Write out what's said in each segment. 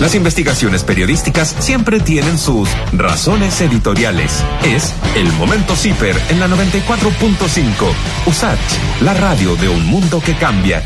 Las investigaciones periodísticas siempre tienen sus razones editoriales. Es el momento CIPER en la 94.5. USACH, la radio de un mundo que cambia.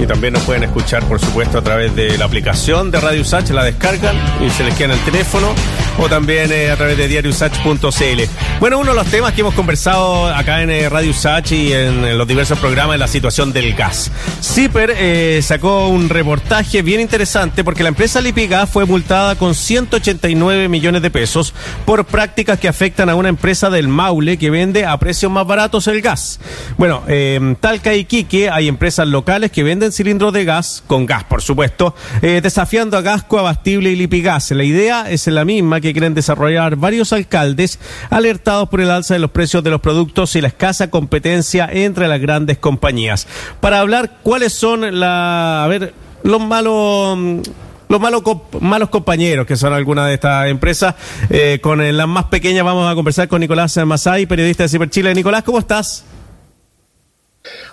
Y también nos pueden escuchar, por supuesto, a través de la aplicación de Radio Usach, la descargan y se les queda en el teléfono, o también eh, a través de diariosach.cl. Bueno, uno de los temas que hemos conversado acá en eh, Radio Usach y en, los diversos programas es la situación del gas. CIPER eh, sacó un reportaje bien interesante porque la empresa Lipigas fue multada con 189 millones de pesos por prácticas que afectan a una empresa del Maule que vende a precios más baratos el gas. Bueno, en Talca y Quique hay empresas locales que venden cilindros de gas, con gas por supuesto, eh, desafiando a Gasco, Abastible y Lipigas. La idea es la misma que quieren desarrollar varios alcaldes alertados por el alza de los precios de los productos y la escasa competencia entre las grandes compañías. Para hablar cuáles son la, a ver, los malos los malos, compañeros que son algunas de estas empresas. Eh, con las más pequeñas vamos a conversar con Nicolás Masay, periodista de Ciber Chile. Nicolás, ¿cómo estás?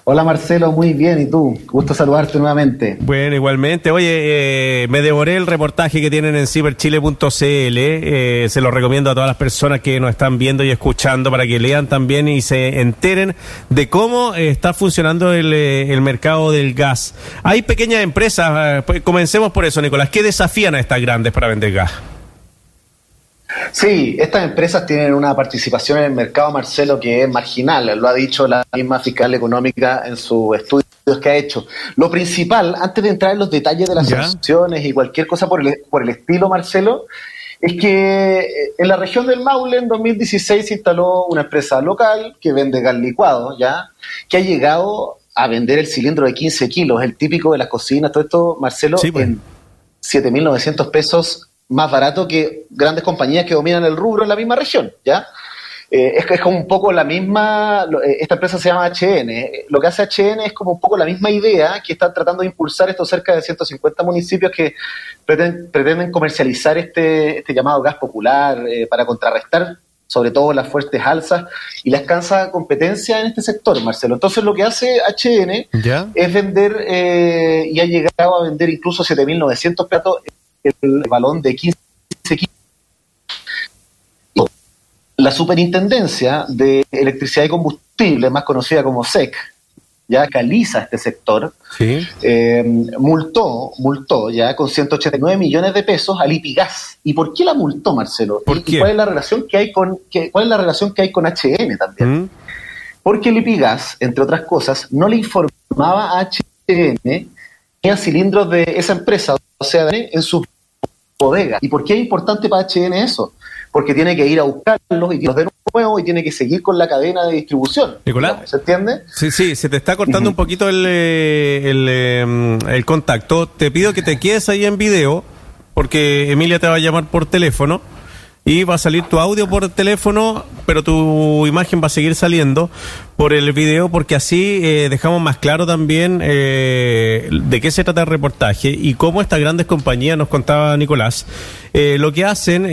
Hola Marcelo, muy bien, ¿y tú? Gusto saludarte nuevamente. Bueno, igualmente. Oye, eh, me devoré el reportaje que tienen en ciberchile.cl, eh, se lo recomiendo a todas las personas que nos están viendo y escuchando para que lean también y se enteren de cómo eh, está funcionando el, el, mercado del gas. Hay pequeñas empresas, pues comencemos por eso, Nicolás, ¿qué desafían a estas grandes para vender gas? Sí, estas empresas tienen una participación en el mercado, Marcelo, que es marginal, lo ha dicho la misma fiscal económica en sus estudios que ha hecho. Lo principal, antes de entrar en los detalles de las sanciones y cualquier cosa por el, por el estilo, Marcelo, es que eh, en la región del Maule en 2016 se instaló una empresa local que vende gas licuado, ¿ya? Que ha llegado a vender el cilindro de 15 kilos, el típico de las cocinas, todo esto, Marcelo, pues. en 7.900 pesos más barato que grandes compañías que dominan el rubro en la misma región, ¿ya? Eh, es, es como un poco la misma, eh, esta empresa se llama HN, lo que hace HN es como un poco la misma idea que está tratando de impulsar estos cerca de 150 municipios que pretenden, comercializar este, este llamado gas popular eh, para contrarrestar sobre todo las fuertes alzas y la escasa competencia en este sector, Marcelo. Entonces lo que hace HN es vender y ha llegado a vender incluso 7.900 platos el balón de 15 kilos. La Superintendencia de Electricidad y Combustible, más conocida como SEC, ya caliza este sector, eh, multó, multó ya con 189 millones de pesos al Lipigas. ¿Y por qué la multó, Marcelo? ¿Y cuál es la relación que hay con cuál es la relación que hay con HN también? ¿Mm? Porque Lipigas, entre otras cosas, no le informaba a HN que cilindros de esa empresa, o sea, en sus bodega. ¿Y por qué es importante para HN eso? Porque tiene que ir a buscarlos y los de nuevo y tiene que seguir con la cadena de distribución. Nicolás. ¿Se entiende? Sí, sí, se te está cortando un poquito el, eh, el, em, el contacto. Te pido que te quedes ahí en video porque Emilia te va a llamar por teléfono y va a salir tu audio por teléfono, pero tu imagen va a seguir saliendo por el video porque así eh, dejamos más claro también eh, de qué se trata el reportaje y cómo estas grandes compañías, nos contaba Nicolás, eh, lo que hacen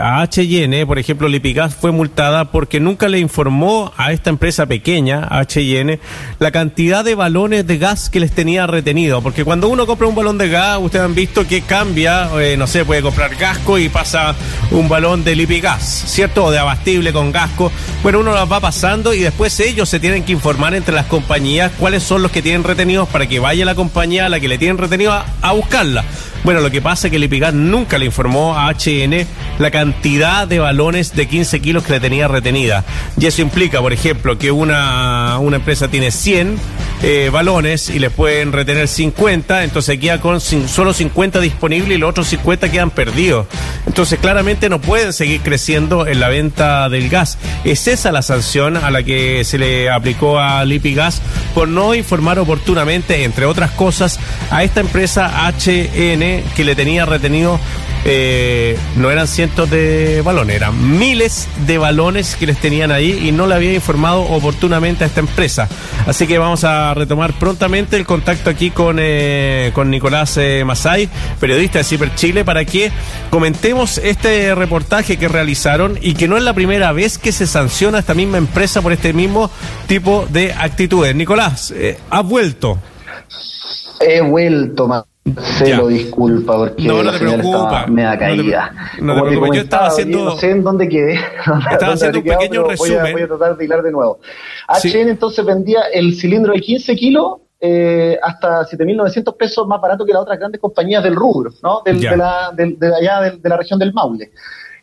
a HN, por ejemplo, Lipigas fue multada porque nunca le informó a esta empresa pequeña, HN, la cantidad de balones de gas que les tenía retenido. Porque cuando uno compra un balón de gas, ustedes han visto que cambia, no sé, puede comprar gasco y pasa un balón de Lipigas, ¿cierto? O de abastible con gasco. Bueno, uno las va pasando y después ellos se tienen que informar entre las compañías cuáles son los que tienen retenidos para que vaya la compañía a la que le tienen retenido a, buscarla. Bueno, lo que pasa es que el nunca le informó a HN la cantidad de balones de 15 kilos que le tenía retenida. Y eso implica, por ejemplo, que una, una empresa tiene 100 eh, balones y le pueden retener 50, entonces queda con solo 50 disponibles y los otros 50 quedan perdidos. Entonces claramente no pueden seguir creciendo en la venta del gas. Es esa la sanción a la que se le aplicó a Lipigas por no informar oportunamente, entre otras cosas, a esta empresa HN que le tenía retenido eh, no eran cientos de balones, eran miles de balones que les tenían ahí y no le había informado oportunamente a esta empresa. Así que vamos a retomar prontamente el contacto aquí con, eh, con Nicolás eh, Masay, periodista de Ciber Chile, para que comentemos este reportaje que realizaron y que no es la primera vez que se sanciona a esta misma empresa por este mismo tipo de actitudes. Nicolás, ¿has vuelto? He vuelto, Se lo disculpa porque no, no te preocupa, me da caída. No te, preocupes, yo estaba haciendo. No sé en dónde quedé. Estaba haciendo un pequeño resumen. Voy a, tratar de hilar de nuevo. HN entonces vendía el cilindro de 15 kilos eh, hasta 7.900 pesos más barato que las otras grandes compañías del rubro, ¿no? Del, de, la, de allá de, la región del Maule.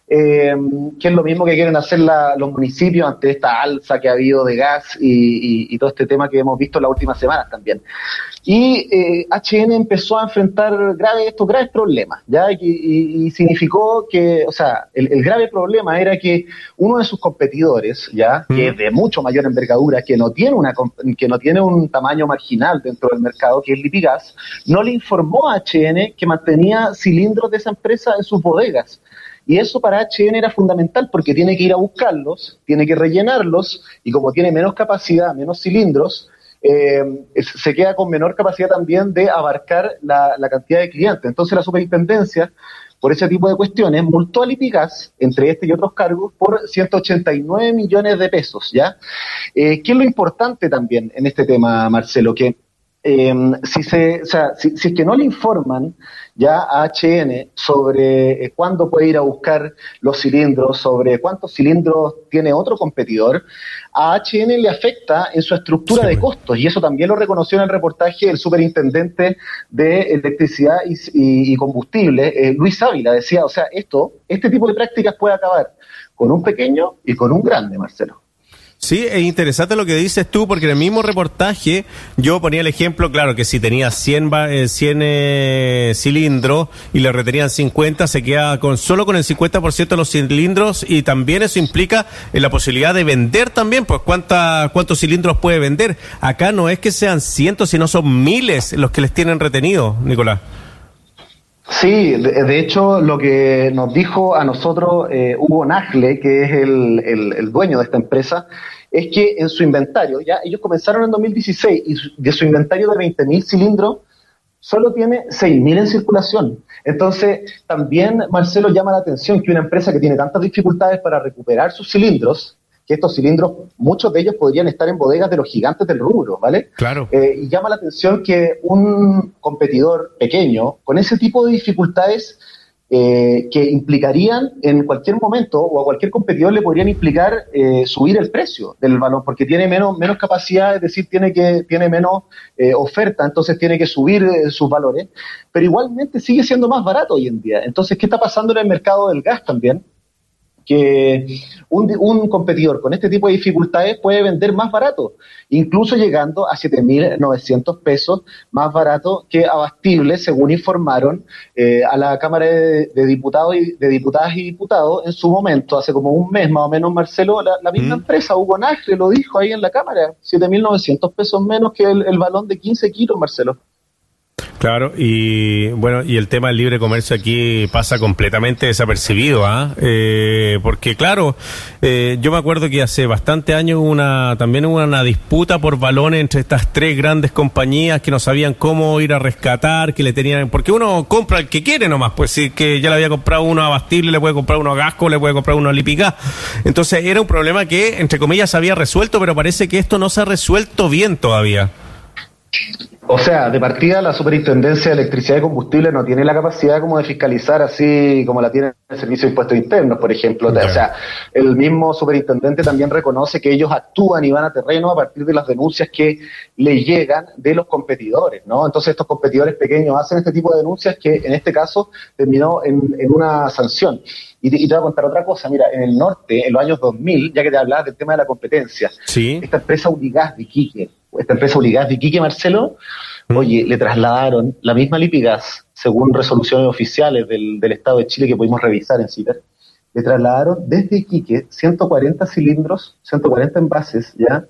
Eh, que es lo mismo que quieren hacer los municipios ante esta alza que ha habido de gas y, todo este tema que hemos visto en las últimas semanas también. Y eh, HN empezó a enfrentar graves, estos graves problemas, ¿ya? Y, significó que, o sea, el, grave problema era que uno de sus competidores, ¿ya? Que es de mucho mayor envergadura, que no tiene una que no tiene un tamaño marginal dentro del mercado, que es Lipigas, no le informó a HN que mantenía cilindros de esa empresa en sus bodegas. Y eso para HN era fundamental porque tiene que ir a buscarlos, tiene que rellenarlos y como tiene menos capacidad, menos cilindros, eh, se queda con menor capacidad también de abarcar la, cantidad de clientes. Entonces la superintendencia, por ese tipo de cuestiones, multó a Lipigas, entre este y otros cargos, por 189 millones de pesos. ¿ya? Eh, ¿Qué es lo importante también en este tema, Marcelo? Que eh, si, se, o sea, si, si, es que no le informan ya a HN sobre eh, cuándo puede ir a buscar los cilindros, sobre cuántos cilindros tiene otro competidor, a HN le afecta en su estructura de costos y eso también lo reconoció en el reportaje el superintendente de electricidad y, combustible, eh, Luis Ávila, decía, o sea, esto, este tipo de prácticas puede acabar con un pequeño y con un grande, Marcelo. Sí, es interesante lo que dices tú, porque en el mismo reportaje yo ponía el ejemplo, claro, que si tenía 100, 100 eh, eh, cilindros y le retenían 50, se queda con solo con el 50% de los cilindros y también eso implica en la posibilidad de vender también, pues cuántos cilindros puede vender. Acá no es que sean cientos, sino son miles los que les tienen retenido, Nicolás. Sí, de, hecho lo que nos dijo a nosotros eh, Hugo Nagle, que es el, el, dueño de esta empresa, es que en su inventario, ya ellos comenzaron en 2016 y de su inventario de 20.000 cilindros, solo tiene 6.000 en circulación. Entonces, también Marcelo llama la atención que una empresa que tiene tantas dificultades para recuperar sus cilindros, que estos cilindros, muchos de ellos podrían estar en bodegas de los gigantes del rubro, ¿vale? Claro. Eh, y llama la atención que un competidor pequeño, con ese tipo de dificultades, eh, que implicarían en cualquier momento o a cualquier competidor le podrían implicar eh, subir el precio del balón porque tiene menos, menos capacidad, es decir, tiene, que, tiene menos oferta, entonces tiene que subir sus valores, pero igualmente sigue siendo más barato hoy en día. Entonces, ¿qué está pasando en el mercado del gas también? Que un, competidor con este tipo de dificultades puede vender más barato, incluso llegando a 7.900 pesos más barato que abastible, según informaron eh, a la Cámara de, Diputados y de Diputadas y Diputados en su momento, hace como un mes más o menos, Marcelo, la, misma mm. empresa, Hugo Nagre, lo dijo ahí en la Cámara, 7.900 pesos menos que el, el balón de 15 kilos, Marcelo. Claro, y bueno, y el tema del libre comercio aquí pasa completamente desapercibido, ¿ah? Eh, porque claro, eh, yo me acuerdo que hace bastante años una, también hubo una disputa por balones entre estas tres grandes compañías que no sabían cómo ir a rescatar, que le tenían, porque uno compra el que quiere nomás, pues si que ya le había comprado uno a Bastille, le puede comprar uno a Gasco, le puede comprar uno a Lipicá. Entonces era un problema que, entre comillas, se había resuelto, pero parece que esto no se ha resuelto bien todavía. O sea, de partida la Superintendencia de Electricidad y Combustible no tiene la capacidad como de fiscalizar así como la tiene el Servicio de Impuestos Internos, por ejemplo. O sea, el mismo superintendente también reconoce que ellos actúan y van a terreno a partir de las denuncias que le llegan de los competidores, ¿no? Entonces estos competidores pequeños hacen este tipo de denuncias que en este caso terminó en, una sanción. Y te, voy a contar otra cosa, mira, en el norte, en los años 2000, ya que te hablabas del tema de la competencia, esta empresa Unigas de Quique, esta empresa Unigas de Quique, Marcelo, mm. oye, le trasladaron la misma Lipigas, según resoluciones oficiales del, Estado de Chile que pudimos revisar en CITER, le trasladaron desde Iquique 140 cilindros, 140 envases, ¿ya?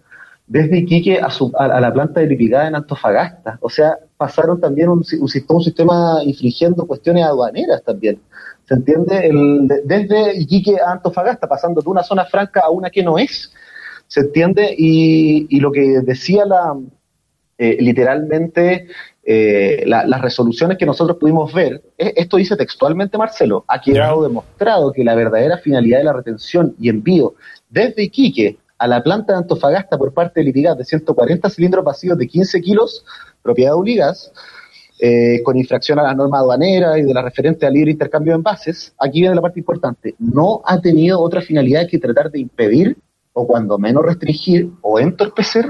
Desde Iquique a, su, a, la planta de Lipigas en Antofagasta. O sea, pasaron también un, un, un sistema infringiendo cuestiones aduaneras también. ¿Se entiende? El, desde Iquique a Antofagasta, pasando de una zona franca a una que no es. ¿Se entiende? Y, lo que decía la, eh, literalmente eh, las resoluciones que nosotros pudimos ver, eh, esto dice textualmente Marcelo, ha quedado demostrado que la verdadera finalidad de la retención y envío desde Iquique a la planta de Antofagasta por parte de Litigas de 140 cilindros vacíos de 15 kilos, propiedad de Uligas, eh, con infracción a las normas aduaneras y de la referente al libre intercambio de envases, aquí viene la parte importante, no ha tenido otra finalidad que tratar de impedir o cuando menos restringir o entorpecer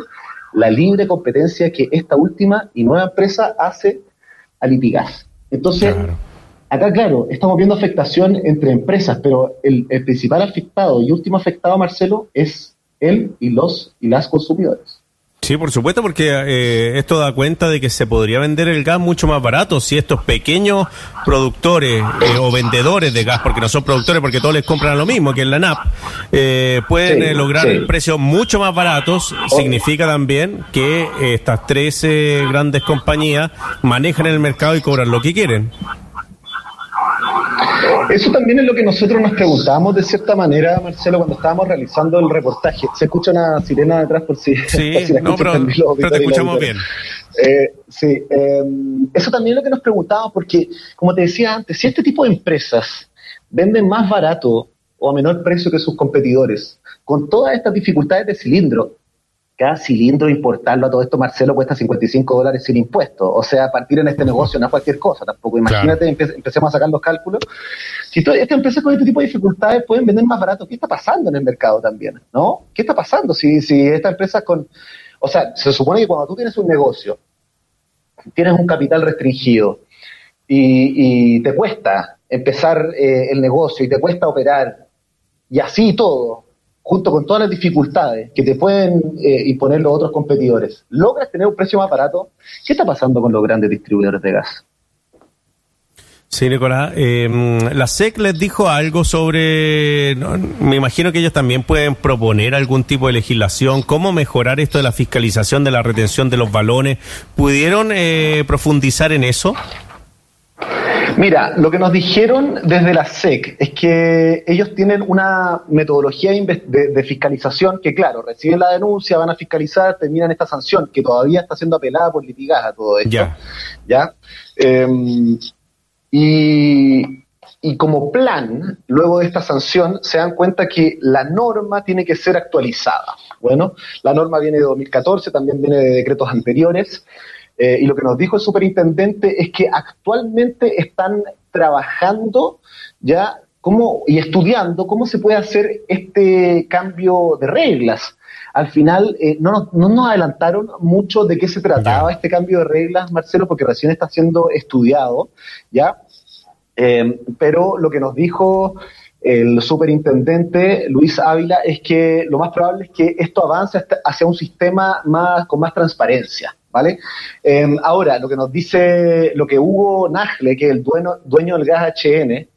la libre competencia que esta última y nueva empresa hace a Litigas. Entonces, acá claro, estamos viendo afectación entre empresas, pero el, el principal afectado y último afectado, Marcelo, es él y los y las consumidores. Sí, por supuesto, porque eh, esto da cuenta de que se podría vender el gas mucho más barato si estos pequeños productores eh, o vendedores de gas, porque no son productores, porque todos les compran lo mismo que en la NAP, eh, pueden lograr precios mucho más baratos. Significa también que estas 13 grandes compañías manejan el mercado y cobran lo que quieren. Eso también es lo que nosotros nos preguntábamos de cierta manera, Marcelo, cuando estábamos realizando el reportaje. Se escucha una sirena detrás por si, sí, no, pero, te escuchamos bien. Eh, sí, em, eso también es lo que nos preguntábamos, porque, como te decía antes, si este tipo de empresas venden más barato o a menor precio que sus competidores, con todas estas dificultades de cilindro, cada cilindro importarlo a todo esto, Marcelo, cuesta 55 dólares sin impuestos. O sea, partir en este negocio no es cualquier cosa tampoco. Imagínate, empecemos a sacar los cálculos. Si estas empresas con este tipo de dificultades pueden vender más barato, ¿qué está pasando en el mercado también? ¿No? ¿Qué está pasando si, si estas empresas con... O sea, se supone que cuando tú tienes un negocio, tienes un capital restringido y, te cuesta empezar eh, el negocio y te cuesta operar y así todo, junto con todas las dificultades que te pueden eh, imponer los otros competidores, logras tener un precio más barato, ¿qué está pasando con los grandes distribuidores de gas? Sí, Nicolás. Em, la SEC les dijo algo sobre, me imagino que ellos también pueden proponer algún tipo de legislación, cómo mejorar esto de la fiscalización de la retención de los balones. ¿Pudieron eh, profundizar en eso? Mira, lo que nos dijeron desde la SEC es que ellos tienen una metodología de, fiscalización que, claro, reciben la denuncia, van a fiscalizar, terminan esta sanción, que todavía está siendo apelada por litigas a todo esto. Ya. ¿ya? Em, y, y como plan, luego de esta sanción, se dan cuenta que la norma tiene que ser actualizada. Bueno, la norma viene de 2014, también viene de decretos anteriores. Eh, y lo que nos dijo el superintendente es que actualmente están trabajando ya cómo, y estudiando cómo se puede hacer este cambio de reglas. Al final eh, no, nos adelantaron mucho de qué se trataba este cambio de reglas, Marcelo, porque recién está siendo estudiado, ¿ya? Eh, pero lo que nos dijo el superintendente Luis Ávila es que lo más probable es que esto avance hacia un sistema más con más transparencia. ¿Vale? Em, ahora, lo que nos dice, lo que Hugo Nagle, que es el dueño, dueño del gas HN,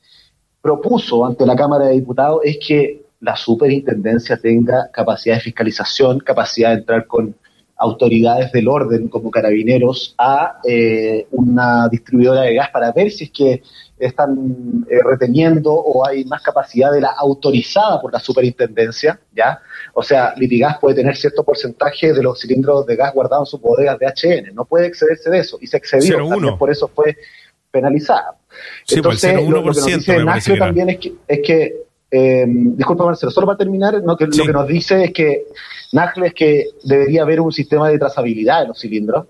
propuso ante la Cámara de Diputados es que la superintendencia tenga capacidad de fiscalización, capacidad de entrar con autoridades del orden como carabineros a eh, una distribuidora de gas para ver si es que están eh, reteniendo o hay más capacidad de la autorizada por la superintendencia, ¿ya? O sea, Litigas puede tener cierto porcentaje de los cilindros de gas guardados en sus bodegas de HN, no puede excederse de eso, y se excedió, también por eso fue penalizada. Sí, pues, Entonces, lo, que nos dice Nacio también es que, es que eh, disculpa Marcelo, solo para terminar, lo que nos dice es que Nagle es que debería haber un sistema de trazabilidad de los cilindros,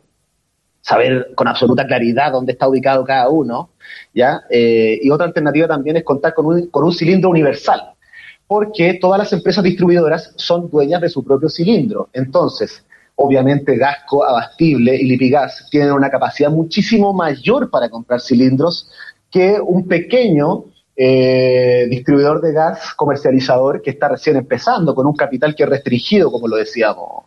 saber con absoluta claridad dónde está ubicado cada uno, ¿ya? Eh, y otra alternativa también es contar con un, con un cilindro universal, porque todas las empresas distribuidoras son dueñas de su propio cilindro. Entonces, obviamente Gasco, Abastible y Lipigas tienen una capacidad muchísimo mayor para comprar cilindros que un pequeño eh, distribuidor de gas comercializador que está recién empezando con un capital que es restringido, como lo decíamos,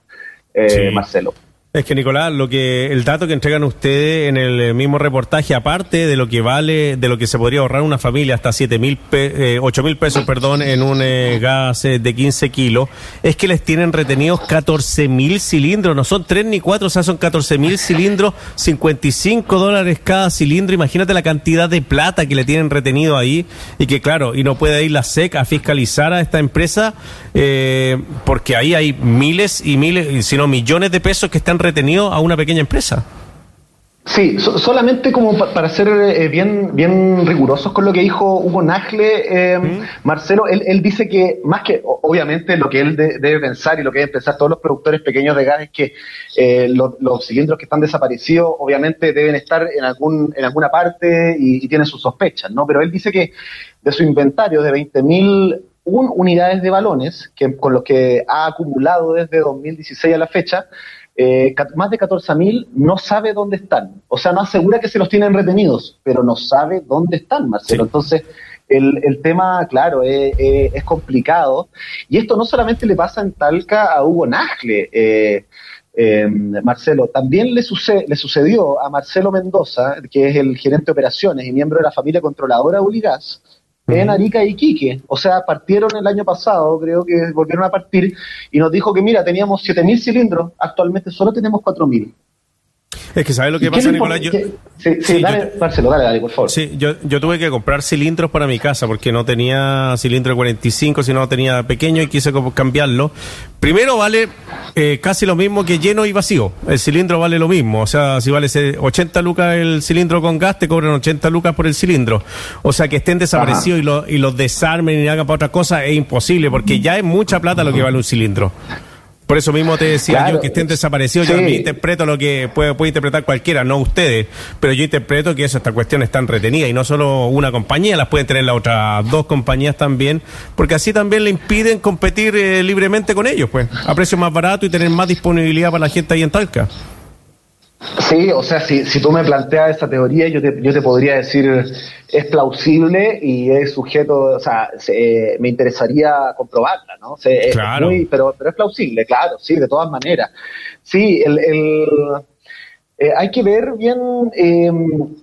eh, Marcelo. Es que Nicolás, lo que el dato que entregan ustedes en el eh, mismo reportaje, aparte de lo que vale, de lo que se podría ahorrar una familia hasta siete mil, eh, ocho mil pesos, perdón, en un eh, gas de 15 kilos, es que les tienen retenidos 14 mil cilindros, no son tres ni cuatro, o sea, son 14 mil cilindros, 55 dólares cada cilindro. Imagínate la cantidad de plata que le tienen retenido ahí y que, claro, y no puede ir la SEC a fiscalizar a esta empresa porque ahí hay miles y miles, sino millones de pesos que están retenido a una pequeña empresa. Sí, solamente como para ser eh, bien, bien rigurosos con lo que dijo Hugo Nagle, eh, ¿Mm? Marcelo, él, dice que más que, obviamente, lo que él debe pensar y lo que deben pensar todos los productores pequeños de gas es que eh, los cilindros que están desaparecidos, obviamente, deben estar en, algún, en alguna parte y, tienen sus sospechas, ¿no? Pero él dice que de su inventario de 20.000 unidades de balones, que, con los que ha acumulado desde 2016 a la fecha, eh, más de 14.000 no sabe dónde están. O sea, no asegura que se los tienen retenidos, pero no sabe dónde están, Marcelo. Entonces, el, tema, claro, es, complicado. Y esto no solamente le pasa en Talca a Hugo Nagle, eh, eh, Marcelo, también le, le sucedió a Marcelo Mendoza, que es el gerente de operaciones y miembro de la familia controladora Uligas, en Arica y Quique. O sea, partieron el año pasado, creo que volvieron a partir, y nos dijo que, mira, teníamos 7.000 cilindros, actualmente solo tenemos 4.000. Es que ¿sabes lo que pasa, Nicolás? Yo, sí, sí, dale, Marcelo, dale, dale, por favor. Sí, yo, yo tuve que comprar cilindros para mi casa porque no tenía cilindro de 45, sino tenía pequeño y quise cambiarlo. Primero vale eh, casi lo mismo que lleno y vacío. El cilindro vale lo mismo. O sea, si vale 80 lucas el cilindro con gas, te cobran 80 lucas por el cilindro. O sea, que estén desaparecidos y, lo, y los desarmen y hagan para otra cosa es imposible porque ya es mucha plata lo que vale un cilindro. Por eso mismo te decía yo que estén desaparecidos. Yo interpreto lo que puede, puede, interpretar cualquiera, no ustedes. Pero yo interpreto que eso, esta cuestión están retenida y no solo una compañía, las pueden tener las otras dos compañías también, porque así también le impiden competir eh, libremente con ellos, pues, a precio más barato y tener más disponibilidad para la gente ahí en Talca. Sí, o sea, si, si tú me planteas esa teoría, yo te, yo te podría decir es plausible y es sujeto, o sea, me interesaría comprobarla, ¿no? claro. pero, pero es plausible, claro, sí, de todas maneras. Sí, el, el eh, hay que ver bien, eh,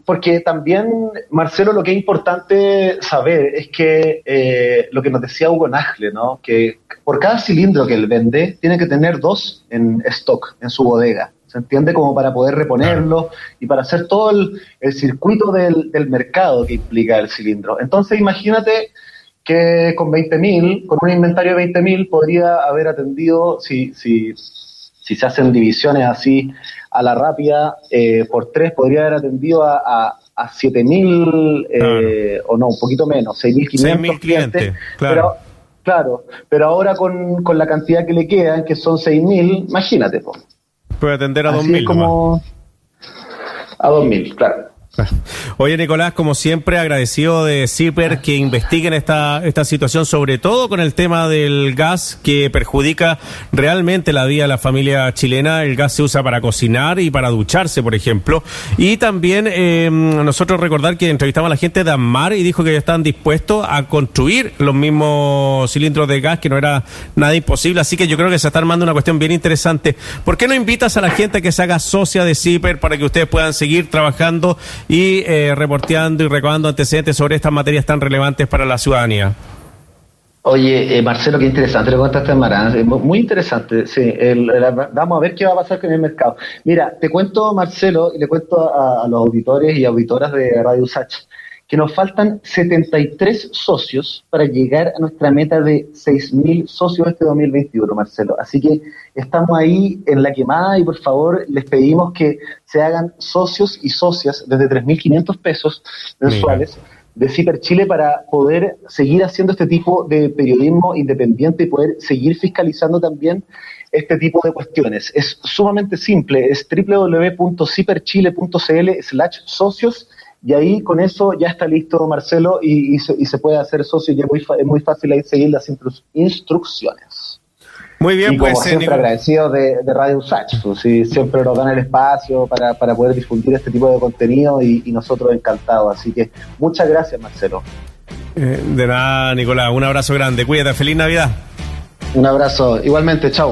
porque también, Marcelo, lo que es importante saber es que eh, lo que nos decía Hugo Nagle, ¿no? Que por cada cilindro que él vende, tiene que tener dos en stock, en su bodega. ¿Se entiende? Como para poder reponerlo y para hacer todo el, circuito del, mercado que implica el cilindro. Entonces, imagínate que con 20.000, con un inventario de 20.000, podría haber atendido, si, si, si se hacen divisiones así a la rápida, eh, por tres, podría haber atendido a, a, a 7.000, eh, o no, un poquito menos, 6.500 clientes. Claro. Pero, claro, pero ahora con, con la cantidad que le quedan, que son 6.000, imagínate, pues. Puede atender a 2.000. como a 2.000, claro. Oye, Nicolás, como siempre, agradecido de CIPER que investiguen esta, esta situación, sobre todo con el tema del gas que perjudica realmente la vida de la familia chilena. El gas se usa para cocinar y para ducharse, por ejemplo. Y también eh, nosotros recordar que entrevistamos a la gente de AMAR y dijo que están dispuestos a construir los mismos cilindros de gas, que no era nada imposible. Así que yo creo que se está armando una cuestión bien interesante. ¿Por qué no invitas a la gente a que se haga socia de CIPER para que ustedes puedan seguir trabajando? Y eh, reporteando y recabando antecedentes sobre estas materias tan relevantes para la ciudadanía. Oye, eh, Marcelo, qué interesante lo contaste Marán. Muy interesante, sí. vamos a ver qué va a pasar con el mercado. Mira, te cuento, Marcelo, y le cuento a, los auditores y auditoras de Radio Sach que nos faltan 73 socios para llegar a nuestra meta de 6.000 socios este 2021, Marcelo. Así que estamos ahí en la quemada y por favor les pedimos que se hagan socios y socias desde 3.500 pesos mensuales. de Ciper Chile para poder seguir haciendo este tipo de periodismo independiente y poder seguir fiscalizando también este tipo de cuestiones. Es sumamente simple, es www.ciperchile.cl slash socios y ahí con eso ya está listo Marcelo y, se, puede hacer socio y es muy, es muy fácil ahí seguir las instrucciones. Muy bien, y como pues. Siempre agradecido de, Radio Usach, pues, siempre nos dan el espacio para, poder difundir este tipo de contenido y, nosotros encantados. Así que muchas gracias, Marcelo. Eh, de nada, Nicolás. Un abrazo grande. Cuídate. Feliz Navidad. Un abrazo. Igualmente, chao.